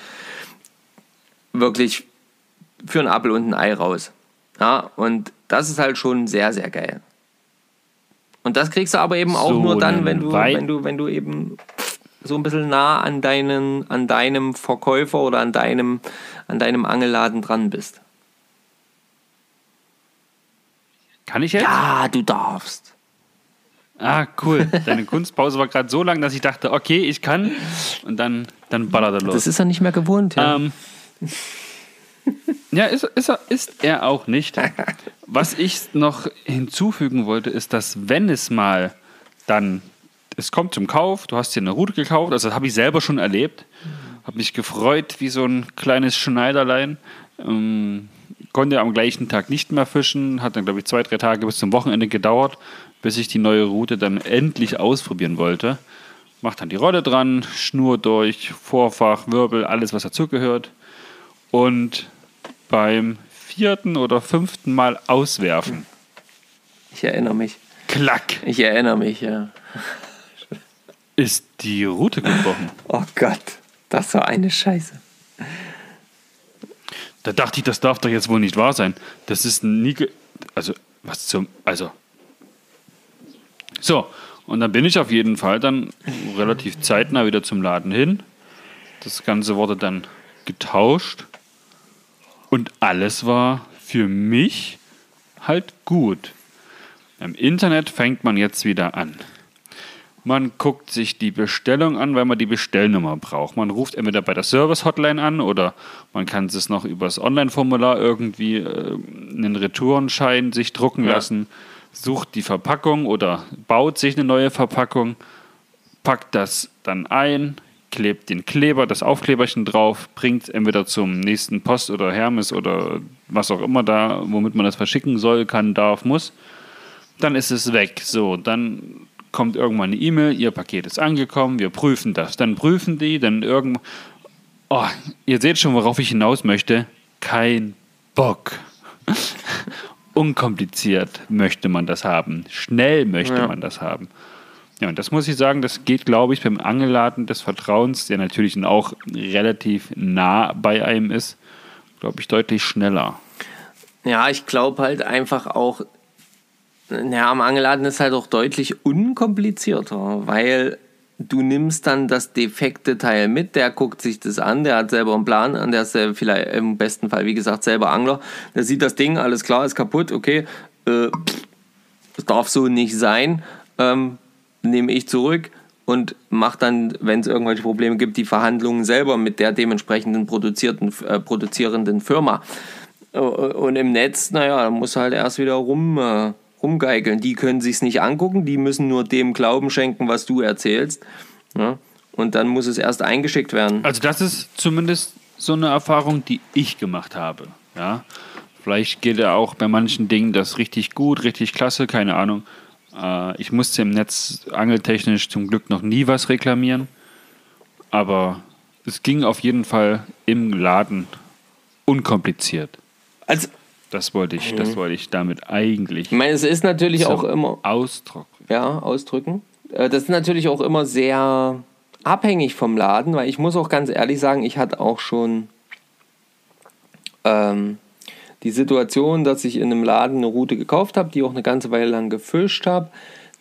wirklich für einen Apfel und ein Ei raus. Ja, und das ist halt schon sehr, sehr geil. Und das kriegst du aber eben auch So nur dann, wenn du, wenn du, wenn du eben so ein bisschen nah an deinen, an deinem Verkäufer oder an deinem, an deinem Angelladen dran bist. Kann ich jetzt? Ja, du darfst. Ah, cool. Deine Kunstpause war gerade so lang, dass ich dachte, okay, ich kann. Und dann, dann ballert er los. Das ist er nicht mehr gewohnt, ja. Ähm, ja, ist, ist, er, ist er auch nicht. Was ich noch hinzufügen wollte, ist, dass wenn es mal dann, es kommt zum Kauf, du hast dir eine Route gekauft, also das habe ich selber schon erlebt, habe mich gefreut wie so ein kleines Schneiderlein, ähm, konnte am gleichen Tag nicht mehr fischen, hat dann glaube ich zwei, drei Tage bis zum Wochenende gedauert, bis ich die neue Route dann endlich ausprobieren wollte. Mach dann die Rolle dran, Schnur durch, Vorfach, Wirbel, alles was dazugehört und beim vierten oder fünften Mal auswerfen. Ich erinnere mich. Klack, Ich erinnere mich, ja. ist die Route gebrochen. Oh Gott, das war eine Scheiße. Da dachte ich, das darf doch jetzt wohl nicht wahr sein. Das ist nie. Also, was zum. Also. So, und dann bin ich auf jeden Fall dann relativ zeitnah wieder zum Laden hin. Das Ganze wurde dann getauscht. Und alles war für mich halt gut. Im Internet fängt man jetzt wieder an. Man guckt sich die Bestellung an, weil man die Bestellnummer braucht. Man ruft entweder bei der Service-Hotline an oder man kann es noch übers Online-Formular irgendwie äh, einen Retourenschein sich drucken Ja. lassen, sucht die Verpackung oder baut sich eine neue Verpackung, packt das dann ein, klebt den Kleber, das Aufkleberchen drauf, bringt es entweder zum nächsten Post oder Hermes oder was auch immer da, womit man das verschicken soll, kann, darf, muss dann ist es weg. So, dann kommt irgendwann eine E-Mail, Ihr Paket ist angekommen, wir prüfen das. Dann prüfen die, dann irgend. Oh, ihr seht schon, worauf ich hinaus möchte. Kein Bock. Unkompliziert möchte man das haben. Schnell möchte Ja. man das haben. Ja, und das muss ich sagen, das geht, glaube ich, beim Angelladen des Vertrauens, der natürlich auch relativ nah bei einem ist, glaube ich, deutlich schneller. Ja, ich glaube halt einfach auch, naja, am Angeladen ist halt auch deutlich unkomplizierter, weil du nimmst dann das defekte Teil mit, der guckt sich das an, der hat selber einen Plan an, der ist vielleicht im besten Fall, wie gesagt, selber Angler, der sieht das Ding, alles klar, ist kaputt, okay, äh, das darf so nicht sein, ähm, nehme ich zurück und mache dann, wenn es irgendwelche Probleme gibt, die Verhandlungen selber mit der dementsprechenden produzierten, äh, produzierenden Firma. Äh, Und im Netz, naja, da muss halt erst wieder rum, äh, rumgeigeln. Die können sich's nicht angucken, die müssen nur dem Glauben schenken, was du erzählst. Ja? Und dann muss es erst eingeschickt werden. Also das ist zumindest so eine Erfahrung, die ich gemacht habe. Ja, vielleicht geht ja auch bei manchen Dingen das richtig gut, richtig klasse, keine Ahnung. Äh, ich musste im Netz angeltechnisch zum Glück noch nie was reklamieren, aber es ging auf jeden Fall im Laden unkompliziert. Also, Das wollte ich, das wollte ich damit eigentlich ich meine, es ist natürlich auch immer. Ausdruck. ja, ausdrücken. Äh, Das ist natürlich auch immer sehr abhängig vom Laden, weil ich muss auch ganz ehrlich sagen, ich hatte auch schon ähm, die Situation, dass ich in einem Laden eine Route gekauft habe, die auch eine ganze Weile lang gefischt habe.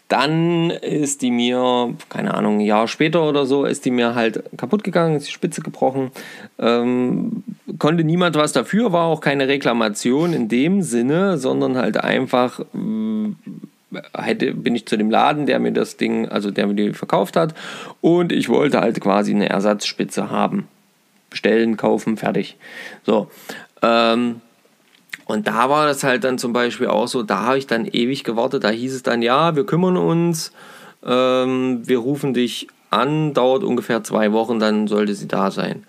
Dann ist die mir, keine Ahnung, ein Jahr später oder so, ist die mir halt kaputt gegangen, ist die Spitze gebrochen. Ähm, konnte niemand was dafür, war auch keine Reklamation in dem Sinne, sondern halt einfach hätte, bin ich zu dem Laden, der mir das Ding, also der mir die verkauft hat. Und ich wollte halt quasi eine Ersatzspitze haben. Bestellen, kaufen, fertig. So. Ähm, und da war das halt dann zum Beispiel auch so, da habe ich dann ewig gewartet. Da hieß es dann, ja, wir kümmern uns, ähm, wir rufen dich an, dauert ungefähr zwei Wochen, dann sollte sie da sein.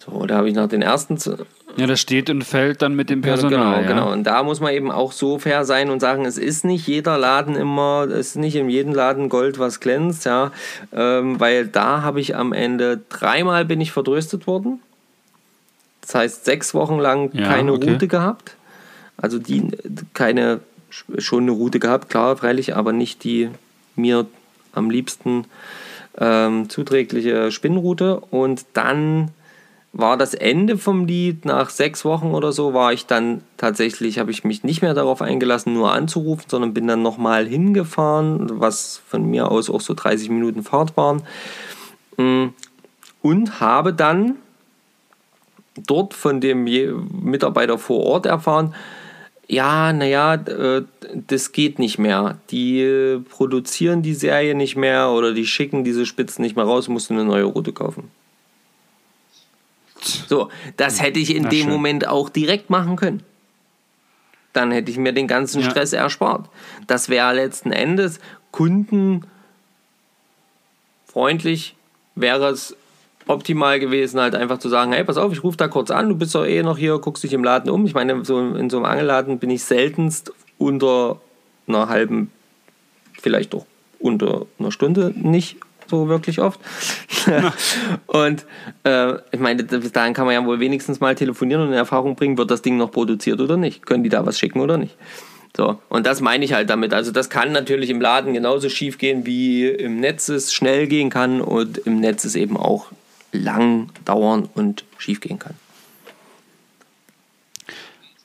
So, da habe ich nach den ersten Ja, das steht und fällt dann mit dem ja, Personal. Genau, ja. genau. Und da muss man eben auch so fair sein und sagen, es ist nicht jeder Laden immer, es ist nicht in jedem Laden Gold, was glänzt, ja. Ähm, weil da habe ich am Ende dreimal bin ich verdröstet worden. Das heißt, sechs Wochen lang Ja, keine okay. Route gehabt. Also die keine, schon eine Route gehabt, klar, freilich, aber nicht die mir am liebsten ähm, zuträgliche Spinnroute. Und dann war das Ende vom Lied. Nach sechs Wochen oder so war ich dann tatsächlich, habe ich mich nicht mehr darauf eingelassen, nur anzurufen, sondern bin dann nochmal hingefahren, was von mir aus auch so 30 Minuten Fahrt waren. Mm, und habe dann dort von dem Mitarbeiter vor Ort erfahren, ja, naja, äh, das geht nicht mehr. Die produzieren die Serie nicht mehr oder die schicken diese Spitzen nicht mehr raus, musst du eine neue Route kaufen. So, das hätte ich in Na, dem schön. Moment auch direkt machen können. Dann hätte ich mir den ganzen ja. Stress erspart. Das wäre letzten Endes kundenfreundlich, wäre es optimal gewesen, halt einfach zu sagen, hey, pass auf, ich rufe da kurz an, du bist doch eh noch hier, guckst dich im Laden um. Ich meine, so in so einem Angelladen bin ich seltenst unter einer halben, vielleicht doch unter einer Stunde nicht so wirklich oft. und äh, ich meine, bis dahin kann man ja wohl wenigstens mal telefonieren und in Erfahrung bringen, wird das Ding noch produziert oder nicht? Können die da was schicken oder nicht? So, und das meine ich halt damit. Also das kann natürlich im Laden genauso schief gehen, wie im Netz es schnell gehen kann und im Netz es eben auch lang dauern und schief gehen kann.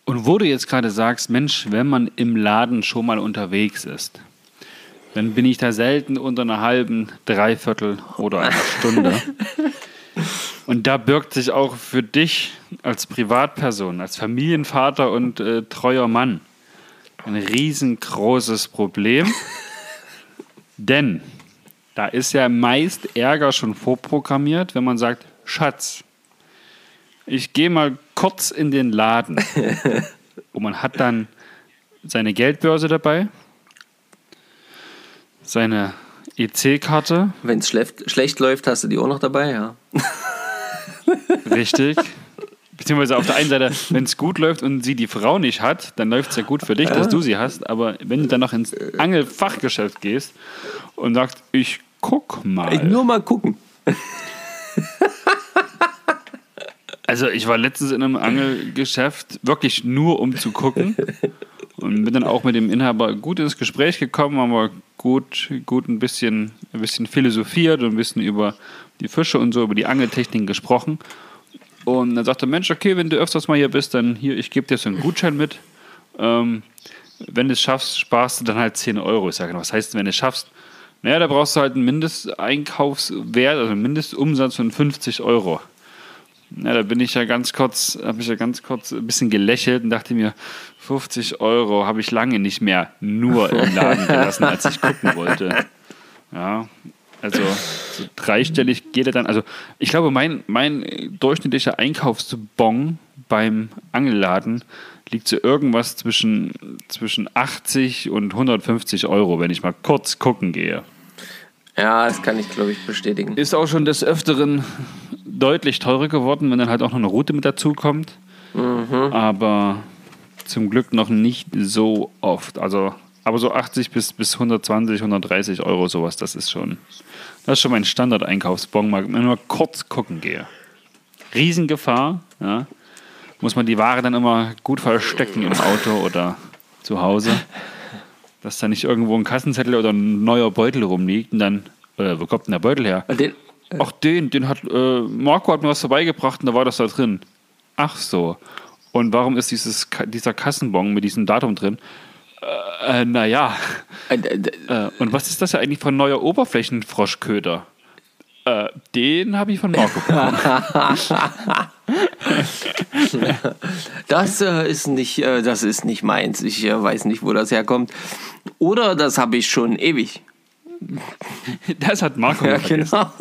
Und wo du jetzt gerade sagst, Mensch, wenn man im Laden schon mal unterwegs ist, dann bin ich da selten unter einer halben, dreiviertel oder einer Stunde. Und da birgt sich auch für dich als Privatperson, als Familienvater und äh, treuer Mann ein riesengroßes Problem. Denn da ist ja meist Ärger schon vorprogrammiert, wenn man sagt, Schatz, ich gehe mal kurz in den Laden. Und man hat dann seine Geldbörse dabei, seine EC-Karte. Wenn es schlecht, schlecht läuft, hast du die auch noch dabei, ja. Richtig. Beziehungsweise auf der einen Seite, wenn es gut läuft und sie die Frau nicht hat, dann läuft es ja gut für dich, dass du sie hast. Aber wenn du dann noch ins Angelfachgeschäft gehst und sagst, ich guck mal. Ich nur mal gucken. Also ich war letztens in einem Angelgeschäft, wirklich nur um zu gucken. Und bin dann auch mit dem Inhaber gut ins Gespräch gekommen, haben wir gut, gut ein bisschen, ein bisschen philosophiert und ein bisschen über die Fische und so, über die Angeltechniken gesprochen. Und dann sagte er, Mensch, okay, wenn du öfters mal hier bist, dann hier, ich gebe dir so einen Gutschein mit. Ähm, wenn du es schaffst, sparst du dann halt 10 Euro. Ich sage, was heißt, wenn du es schaffst? Naja, da brauchst du halt einen Mindesteinkaufswert, also einen Mindestumsatz von 50 Euro. Ja, da bin ich ja ganz kurz, habe ich ja ganz kurz ein bisschen gelächelt und dachte mir, 50 Euro habe ich lange nicht mehr nur im Laden gelassen, als ich gucken wollte. Ja, also so dreistellig geht er dann. Also ich glaube, mein, mein durchschnittlicher Einkaufsbon beim Angelladen liegt so irgendwas zwischen, zwischen 80 und 150 Euro, wenn ich mal kurz gucken gehe. Ja, das kann ich, glaube ich, bestätigen. Ist auch schon des Öfteren deutlich teurer geworden, wenn dann halt auch noch eine Route mit dazu kommt. Mhm. Aber zum Glück noch nicht so oft. Also, aber so 80 bis, bis 120, 130 Euro sowas, das ist schon, das ist schon mein Standard-Einkaufsbon, wenn ich mal kurz gucken gehe. Riesengefahr, ja. Muss man die Ware dann immer gut verstecken im Auto oder zu Hause dass da nicht irgendwo ein Kassenzettel oder ein neuer Beutel rumliegt und dann, äh, wo kommt denn der Beutel her? Den, äh Ach, den, den hat, äh, Marco hat mir was vorbeigebracht und da war das da drin. Ach so. Und warum ist dieses, dieser Kassenbon mit diesem Datum drin? Äh, äh naja. Äh, äh, und was ist das ja eigentlich für ein neuer Oberflächenfroschköder? Äh, den habe ich von Marco bekommen. das äh, ist nicht, äh, das ist nicht meins. Ich äh, weiß nicht, wo das herkommt. Oder das habe ich schon ewig. Das hat Marco. Ja, genau.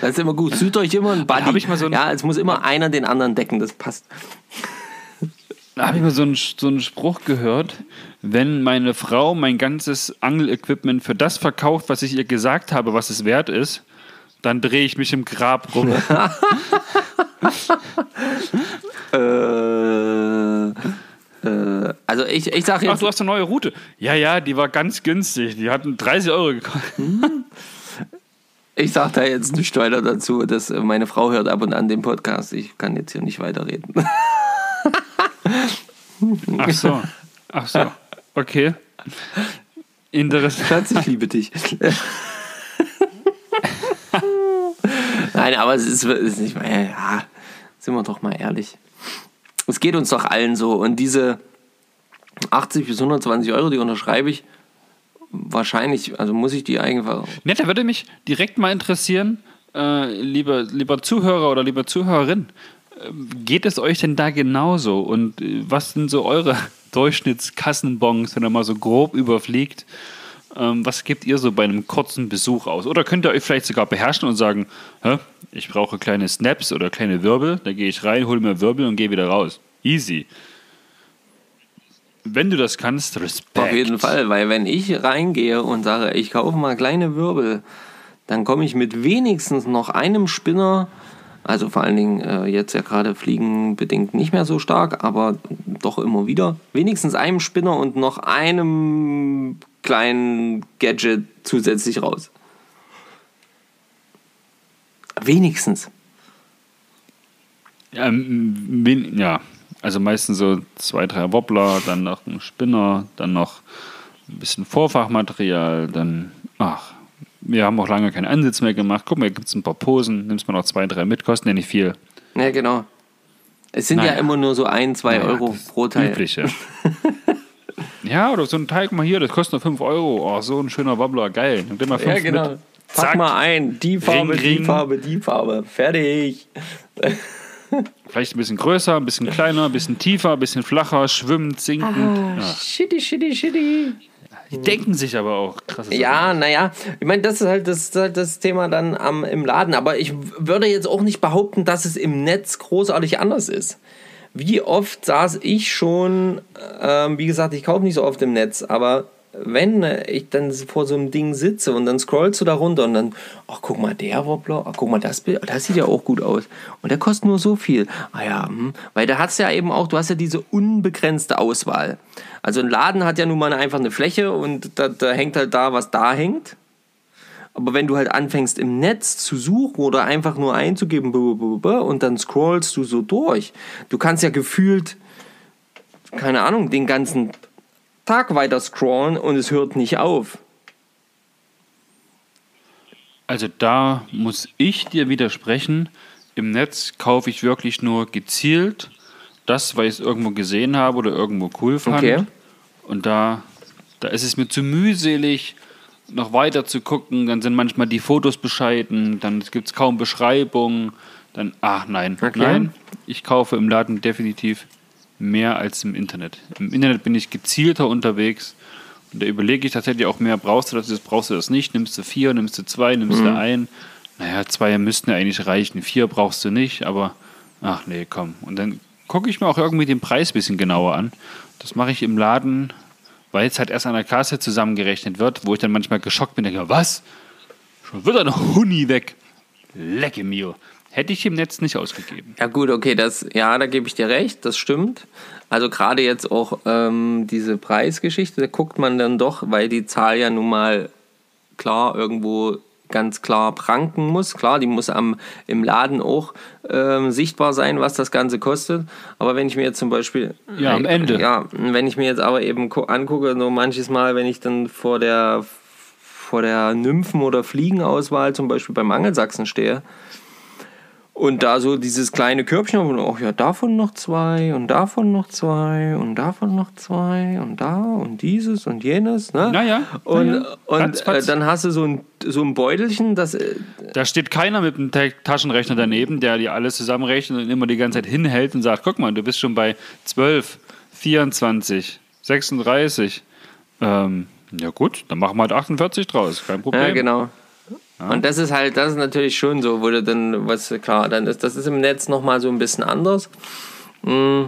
Das ist immer gut. Sucht euch immer ein Buddy. Ich mal so ja, es muss immer einer den anderen decken. Das passt. Da habe ich mal so einen, so einen Spruch gehört, wenn meine Frau mein ganzes Angelequipment für das verkauft, was ich ihr gesagt habe, was es wert ist, dann drehe ich mich im Grab rum. äh, äh, also ich, ich sage jetzt... Ach, du hast eine neue Route. Ja, ja, die war ganz günstig. Die hatten 30 Euro gekostet. Ich sage da jetzt nicht weiter dazu, dass meine Frau hört ab und an den Podcast. Ich kann jetzt hier nicht weiterreden. Ach so. Ach so. Okay. Interessant. Schatz, ich liebe dich. Nein, aber es ist, es ist nicht mehr, ja, sind wir doch mal ehrlich. Es geht uns doch allen so. Und diese 80 bis 120 Euro, die unterschreibe ich wahrscheinlich, also muss ich die einfach. Ne, da würde mich direkt mal interessieren, äh, lieber, lieber Zuhörer oder lieber Zuhörerin, geht es euch denn da genauso? Und äh, was sind so eure Durchschnittskassenbons, wenn er mal so grob überfliegt? Ähm, was gebt ihr so bei einem kurzen Besuch aus? Oder könnt ihr euch vielleicht sogar beherrschen und sagen, Hä, ich brauche kleine Snaps oder kleine Wirbel, da gehe ich rein, hole mir Wirbel und gehe wieder raus. Easy. Wenn du das kannst, Respekt. Auf jeden Fall, weil wenn ich reingehe und sage, ich kaufe mal kleine Wirbel, dann komme ich mit wenigstens noch einem Spinner, also vor allen Dingen äh, jetzt ja gerade fliegenbedingt nicht mehr so stark, aber doch immer wieder, wenigstens einem Spinner und noch einem kleinen Gadget zusätzlich raus. Wenigstens. Ähm, wen- ja, also meistens so zwei, drei Wobbler, dann noch ein Spinner, dann noch ein bisschen Vorfachmaterial, dann, ach, wir haben auch lange keinen Ansitz mehr gemacht. Guck mal, hier gibt es ein paar Posen, nimmst mal noch zwei, drei mit, kosten ja nicht viel. Ja, genau. Es sind ja Naja. immer nur so ein, zwei Naja, Euro pro Teil. Übliche. ja, oder so ein Teil, guck mal hier, das kostet nur 5 Euro. Oh, so ein schöner Wobbler, geil. Nimm dir mal fünf Ja, genau. mit. Pack Zack. mal ein. Die Farbe, die ring. Farbe, die Farbe. Fertig. Vielleicht ein bisschen größer, ein bisschen kleiner, ein bisschen tiefer, ein bisschen flacher, schwimmend, sinkend. Ja. Shitty, shitty, shitty. Die denken sich aber auch krass. Ja, naja, ich meine, das ist halt das, halt das Thema dann am, im Laden. Aber ich würde jetzt auch nicht behaupten, dass es im Netz großartig anders ist. Wie oft saß ich schon, ähm, wie gesagt, ich kaufe nicht so oft im Netz, aber wenn äh, ich dann vor so einem Ding sitze und dann scrollst du da runter und dann, ach guck mal, der Wobbler, ach guck mal, das Bild, das sieht ja auch gut aus. Und der kostet nur so viel. Ah ja, hm. weil da hast ja eben auch, du hast ja diese unbegrenzte Auswahl. Also ein Laden hat ja nun mal einfach eine Fläche und da, da hängt halt da, was da hängt. Aber wenn du halt anfängst im Netz zu suchen oder einfach nur einzugeben und dann scrollst du so durch, du kannst ja gefühlt, keine Ahnung, den ganzen Tag weiter scrollen und es hört nicht auf. Also da muss ich dir widersprechen. Im Netz kaufe ich wirklich nur gezielt das, weil ich es irgendwo gesehen habe oder irgendwo cool fand. Okay. Und da, da ist es mir zu mühselig, noch weiter zu gucken. Dann sind manchmal die Fotos bescheiden, dann gibt es kaum Beschreibungen. Dann, ach nein, Okay. nein, ich kaufe im Laden definitiv mehr als im Internet. Im Internet bin ich gezielter unterwegs und da überlege ich tatsächlich auch mehr, brauchst du das, jetzt brauchst du das nicht, nimmst du vier, nimmst du zwei, nimmst Mhm. du ein. Naja, zwei müssten ja eigentlich reichen, vier brauchst du nicht, aber ach nee, komm. Und dann gucke ich mir auch irgendwie den Preis ein bisschen genauer an. Das mache ich im Laden, weil es halt erst an der Kasse zusammengerechnet wird, wo ich dann manchmal geschockt bin, denke, was? Schon wird ein Huni weg. Lecke mio. Hätte ich im Netz nicht ausgegeben. Ja gut, okay, das, ja, da gebe ich dir recht, das stimmt. Also gerade jetzt auch ähm, diese Preisgeschichte, da guckt man dann doch, weil die Zahl ja nun mal klar irgendwo ganz klar pranken muss. Klar, die muss am, im Laden auch ähm, sichtbar sein, was das Ganze kostet. Aber wenn ich mir jetzt zum Beispiel... Ja, am Ende. Ja, wenn ich mir jetzt aber eben gu- angucke, so manches Mal, wenn ich dann vor der, vor der Nymphen- oder Fliegenauswahl zum Beispiel beim Angelsachsen stehe, und da so dieses kleine Körbchen, und auch ja, davon noch zwei und davon noch zwei und davon noch zwei und da und dieses und jenes. Ne? Naja, Und, naja. und Ratzfatz. Äh, dann hast du so ein, so ein Beutelchen, das. Äh, Da steht keiner mit einem Ta- Taschenrechner daneben, der dir alles zusammenrechnet und immer die ganze Zeit hinhält und sagt, guck mal, du bist schon bei 12, 24, 36. Ähm, ja gut, dann machen wir halt 48 draus, kein Problem. ja, genau. Und das ist halt, das ist natürlich schon so, wo du dann, was klar, dann ist, das ist im Netz nochmal so ein bisschen anders. Mm.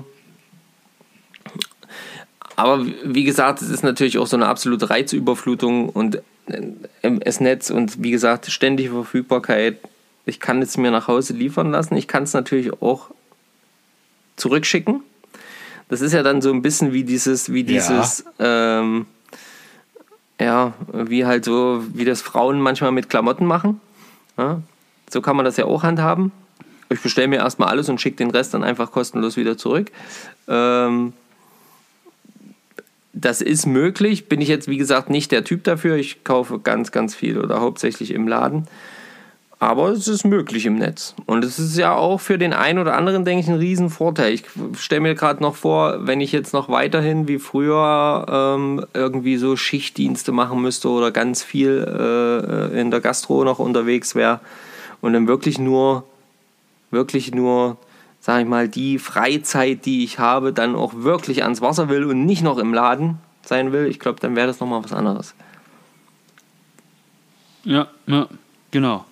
Aber wie gesagt, es ist natürlich auch so eine absolute Reizüberflutung und äh, das Netz und wie gesagt, ständige Verfügbarkeit. Ich kann es mir nach Hause liefern lassen. Ich kann es natürlich auch zurückschicken. Das ist ja dann so ein bisschen wie dieses, wie dieses, ähm, ja, wie halt so, wie das Frauen manchmal mit Klamotten machen. Ja, so kann man das ja auch handhaben. Ich bestelle mir erstmal alles und schicke den Rest dann einfach kostenlos wieder zurück. Ähm, das ist möglich. Bin ich jetzt, wie gesagt, nicht der Typ dafür. Ich kaufe ganz, ganz viel oder hauptsächlich im Laden. Aber es ist möglich im Netz. Und es ist ja auch für den einen oder anderen, denke ich, ein Riesenvorteil. Ich stelle mir gerade noch vor, wenn ich jetzt noch weiterhin wie früher ähm, irgendwie so Schichtdienste machen müsste oder ganz viel äh, in der Gastro noch unterwegs wäre und dann wirklich nur, wirklich nur, sag ich mal, die Freizeit, die ich habe, dann auch wirklich ans Wasser will und nicht noch im Laden sein will, ich glaube, dann wäre das nochmal was anderes. Ja, ja, genau.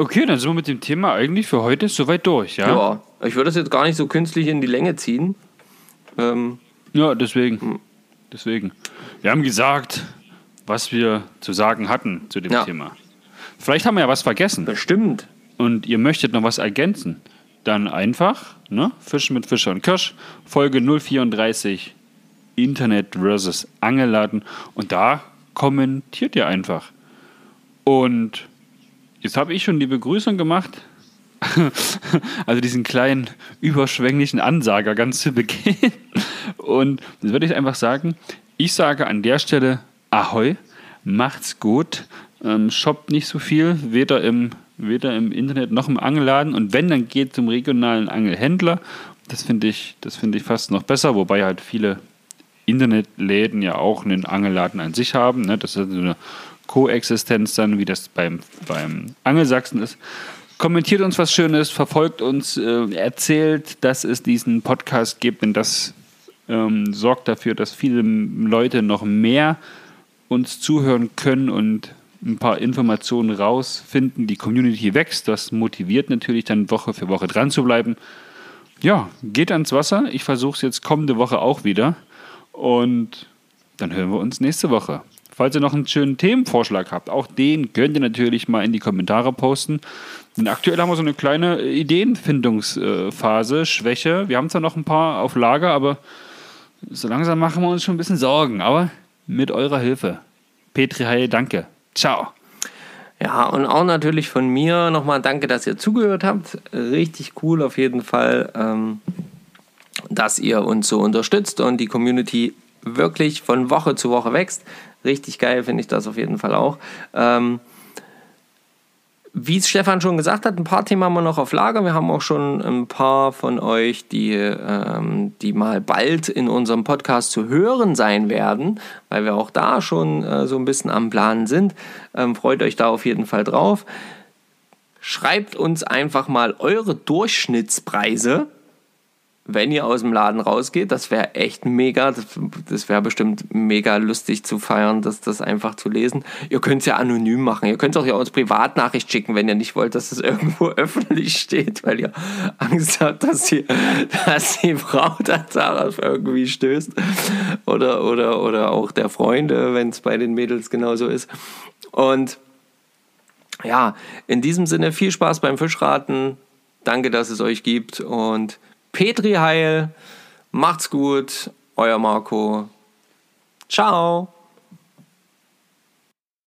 Okay, dann sind wir mit dem Thema eigentlich für heute soweit durch, ja? Ja, ich würde das jetzt gar nicht so künstlich in die Länge ziehen. Ähm, Ja, deswegen. Deswegen. Wir haben gesagt, was wir zu sagen hatten zu dem Ja. Thema. Vielleicht haben wir ja was vergessen bestimmt. und ihr möchtet noch was ergänzen. Dann einfach, ne? Fischen mit Fischer und Kirsch, Folge 034, Internet versus Angelladen. Und da kommentiert ihr einfach. Und jetzt habe ich schon die Begrüßung gemacht. Also diesen kleinen überschwänglichen Ansager ganz zu Beginn. Und jetzt würde ich einfach sagen, ich sage an der Stelle Ahoi, macht's gut, ähm, shoppt nicht so viel, weder im, weder im Internet noch im Angelladen. Und wenn, dann geht zum regionalen Angelhändler. Das finde ich, das finde ich fast noch besser, wobei halt viele Internetläden ja auch einen Angelladen an sich haben. Ne? Das ist so eine Koexistenz dann, wie das beim, beim Angelsachsen ist. Kommentiert uns was Schönes, verfolgt uns, äh, erzählt, dass es diesen Podcast gibt, denn das ähm, sorgt dafür, dass viele Leute noch mehr uns zuhören können und ein paar Informationen rausfinden. Die Community wächst, das motiviert natürlich dann Woche für Woche dran zu bleiben. Ja, geht ans Wasser. Ich versuche es jetzt kommende Woche auch wieder. Und dann hören wir uns nächste Woche. Falls ihr noch einen schönen Themenvorschlag habt, auch den könnt ihr natürlich mal in die Kommentare posten. Denn aktuell haben wir so eine kleine Ideenfindungsphase, Schwäche. Wir haben zwar noch ein paar auf Lager, aber so langsam machen wir uns schon ein bisschen Sorgen. Aber mit eurer Hilfe. Petri Heil, danke. Ciao. Ja, und auch natürlich von mir nochmal danke, dass ihr zugehört habt. Richtig cool auf jeden Fall, ähm, dass ihr uns so unterstützt und die Community wirklich von Woche zu Woche wächst. Richtig geil finde ich das auf jeden Fall auch. Ähm, wie es Stefan schon gesagt hat, ein paar Themen haben wir noch auf Lager. Wir haben auch schon ein paar von euch, die, ähm, die mal bald in unserem Podcast zu hören sein werden, weil wir auch da schon äh, so ein bisschen am Plan sind. Ähm, freut euch da auf jeden Fall drauf. Schreibt uns einfach mal eure Durchschnittspreise, wenn ihr aus dem Laden rausgeht. Das wäre echt mega. Das, das wäre bestimmt mega lustig zu feiern, das, das einfach zu lesen. Ihr könnt es ja anonym machen. Ihr könnt es auch ja uns Privatnachricht schicken, wenn ihr nicht wollt, dass es irgendwo öffentlich steht, weil ihr Angst habt, dass die, dass die Frau da darauf irgendwie stößt. Oder, oder, oder auch der Freund, wenn es bei den Mädels genauso ist. Und ja, in diesem Sinne viel Spaß beim Fischraten. Danke, dass es euch gibt und Petri Heil, macht's gut, euer Marco. Ciao.